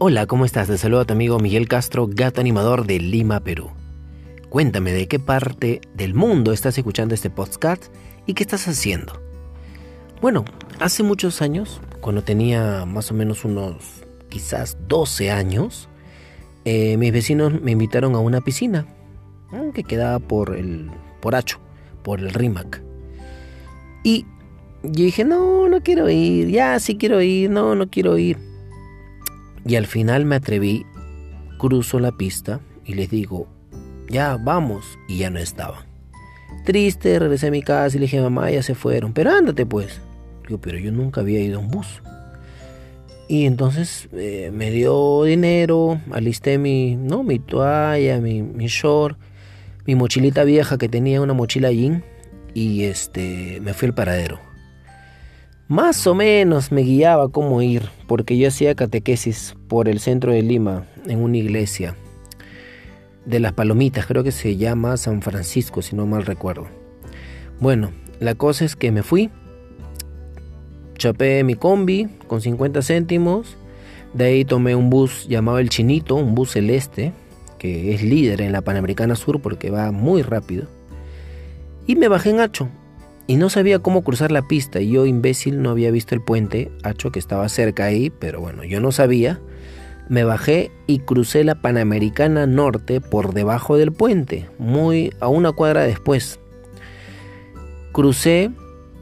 Hola, ¿cómo estás? Te saludo a tu amigo Miguel Castro, gato animador de Lima, Perú. Cuéntame de qué parte del mundo estás escuchando este podcast y qué estás haciendo. Bueno, hace muchos años, cuando tenía más o menos unos quizás 12 años, eh, mis vecinos me invitaron a una piscina que quedaba por el por Hacho, por el RIMAC. Y yo dije, no, no quiero ir, ya sí quiero ir, no, no quiero ir. Y al final me atreví, cruzo la pista y les digo, ya vamos, y ya no estaban. Triste, regresé a mi casa y le dije, mamá, ya se fueron, pero ándate pues. Digo, pero yo nunca había ido a un bus. Y entonces eh, me dio dinero, alisté mi, no, mi toalla, mi, mi short, mi mochilita vieja que tenía una mochila jean y este me fui al paradero. Más o menos me guiaba cómo ir, porque yo hacía catequesis por el centro de Lima, en una iglesia de las Palomitas, creo que se llama San Francisco, si no mal recuerdo. Bueno, la cosa es que me fui, chapé mi combi con 50 céntimos, de ahí tomé un bus llamado El Chinito, un bus celeste, que es líder en la Panamericana Sur porque va muy rápido, y me bajé en Hacho y no sabía cómo cruzar la pista. Y yo, imbécil, no había visto el puente, Hacho, que estaba cerca ahí, pero bueno, yo no sabía. Me bajé y crucé la Panamericana Norte por debajo del puente, muy a una cuadra después. Crucé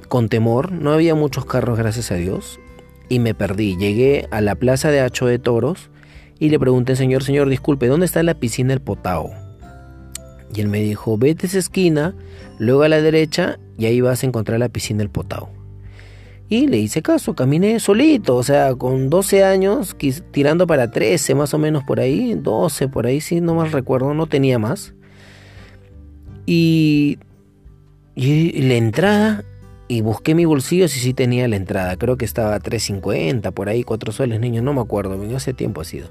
con temor, no había muchos carros, gracias a Dios, y me perdí. Llegué a la plaza de Hacho de Toros y le pregunté, señor, señor, disculpe, ¿dónde está la piscina del Potao? Y él me dijo, vete a esa esquina, luego a la derecha y ahí vas a encontrar la piscina del Potao. Y le hice caso, caminé solito, o sea, con 12 años, tirando para 13 más o menos por ahí, 12 por ahí, si no más recuerdo, no tenía más. Y, y la entrada, y busqué mi bolsillo si sí tenía la entrada, creo que estaba 3.50, por ahí, 4 soles, niños, no me acuerdo, hace tiempo ha sido.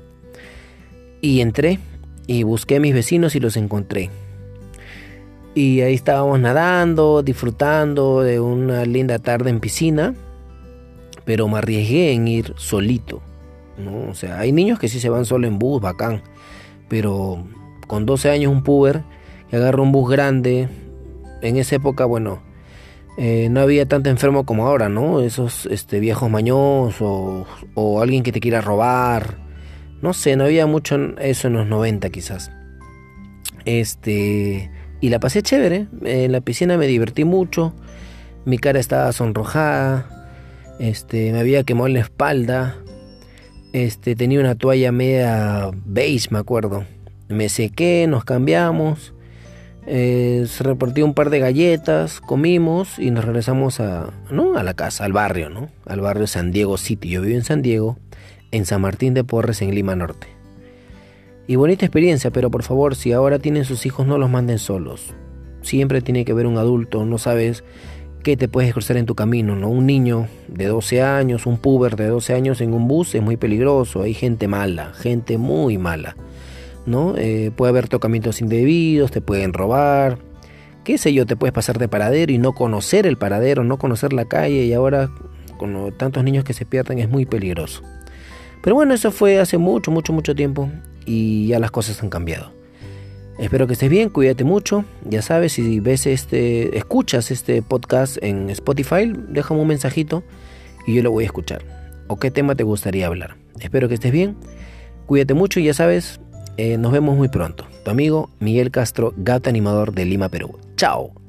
Y entré y busqué a mis vecinos y los encontré. Y ahí estábamos nadando, disfrutando de una linda tarde en piscina, pero me arriesgué en ir solito. ¿no? O sea, hay niños que sí se van solo en bus, bacán, pero con 12 años un puber que agarra un bus grande, en esa época, bueno, eh, no había tanto enfermo como ahora, ¿no? Esos este, viejos mañosos o alguien que te quiera robar. No sé, no había mucho eso en los 90 quizás. Este, y la pasé chévere. En la piscina me divertí mucho. Mi cara estaba sonrojada. Este, me había quemado la espalda. Este, tenía una toalla media beige, me acuerdo. Me sequé, nos cambiamos. Eh, se repartió un par de galletas, comimos y nos regresamos a, ¿no? a la casa, al barrio, ¿no? Al barrio San Diego City. Yo vivo en San Diego, en San Martín de Porres, en Lima Norte. Y bonita experiencia, pero por favor, si ahora tienen sus hijos, no los manden solos. Siempre tiene que haber un adulto, no sabes qué te puedes cruzar en tu camino, ¿no? Un niño de 12 años, un puber de 12 años en un bus es muy peligroso, hay gente mala, gente muy mala, ¿no? Eh, puede haber tocamientos indebidos, te pueden robar, qué sé yo, te puedes pasar de paradero y no conocer el paradero, no conocer la calle y ahora con tantos niños que se pierden es muy peligroso. Pero bueno, eso fue hace mucho, mucho, mucho tiempo y ya las cosas han cambiado. Espero que estés bien, cuídate mucho. Ya sabes, si ves este, escuchas este podcast en Spotify, déjame un mensajito y yo lo voy a escuchar. ¿O qué tema te gustaría hablar? Espero que estés bien, cuídate mucho y ya sabes, eh, nos vemos muy pronto. Tu amigo Miguel Castro, gato animador de Lima, Perú. Chao.